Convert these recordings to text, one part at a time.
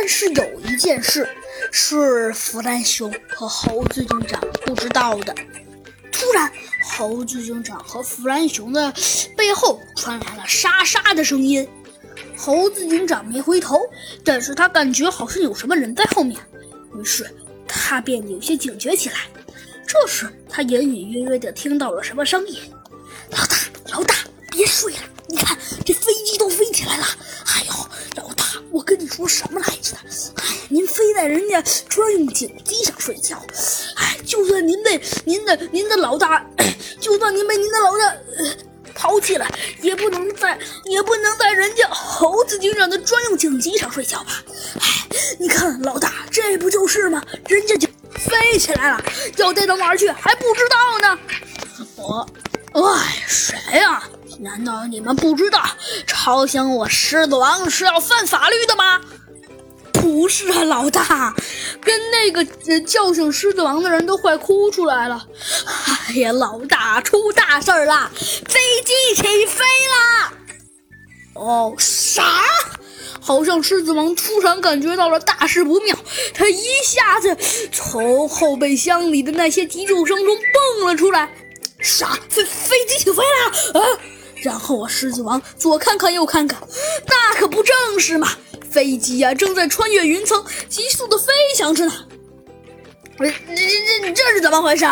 但是有一件事是弗兰熊和猴子警长不知道的。突然，猴子警长和弗兰熊的背后传来了沙沙的声音。猴子警长没回头，但是他感觉好像有什么人在后面，于是他变得有些警觉起来。这时，他隐隐约约地听到了什么声音：“，老大，什么来着的？哎，您非在人家专用警机上睡觉。哎，就算您被您的您的老大，就算您被您的老大呃抛弃了，也不能在也不能在人家猴子警长的专用警机上睡觉吧？哎，你看，老大，这不就是吗？人家就飞起来了，要带到哪儿去还不知道呢。我，哎，谁呀、难道你们不知道吵醒我狮子王是要犯法律的吗？是啊，老大，跟那个叫醒狮子王的人都快哭出来了。哎呀，老大，出大事儿了，飞机起飞了！哦，啥？好像狮子王突然感觉到了大事不妙，他一下子从后备箱里的那些急救声中蹦了出来。啥？飞飞机起飞了？啊！然后啊，狮子王左看看右看看，那可不正是嘛！飞机呀、正在穿越云层，急速的飞翔着呢。这这这这是怎么回事？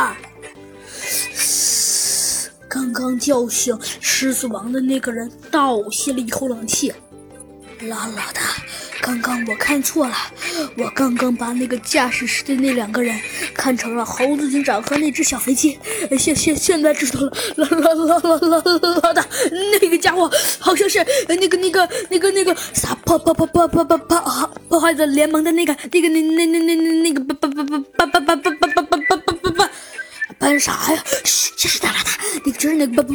刚刚叫醒狮子王的那个人倒吸了一口冷气。老老大，刚刚我看错了，我刚刚把那个驾驶室的那两个人看成了猴子警长和那只小飞机。现现现在知道了，老老老老老老大，伙好像是那个那个那个那个啥破破破破破破破破坏者联盟的那个那个那那那那那那个巴巴巴巴巴巴巴巴巴巴巴巴巴巴搬啥呀？嘘，这是大老大，那个就是那个巴巴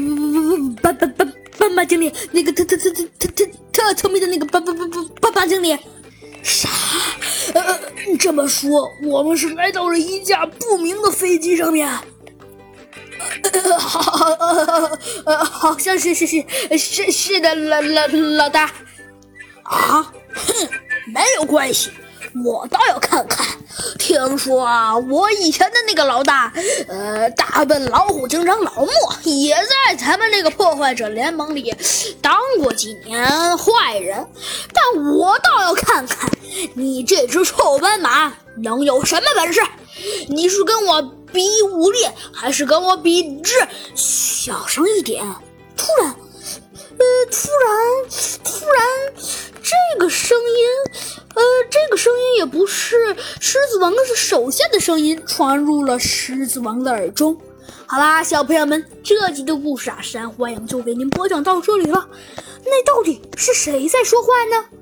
巴巴巴巴巴斑马经理，那个特特特特特特特聪明的那个斑斑斑斑斑马经理。啥？呃，这么说，我们是来到了一架不明的飞机上面。呃，好，好，呃，好像是是是是是的，老老老大。啊？哼，没有关系，我倒要看看。听说啊，我以前的那个老大，呃，大笨老虎警长老莫，也在咱们这个破坏者联盟里当过几年坏人。但我倒要看看你这只臭斑马能有什么本事。你是跟我比武力，还是跟我比智？小声一点。突然，呃，突然，突然，这个声音，呃，这个声音也不是狮子王的手下的声音传入了狮子王的耳中。好啦，小朋友们，这集的故事啊，山欢迎就给您播讲到这里了。那到底是谁在说话呢？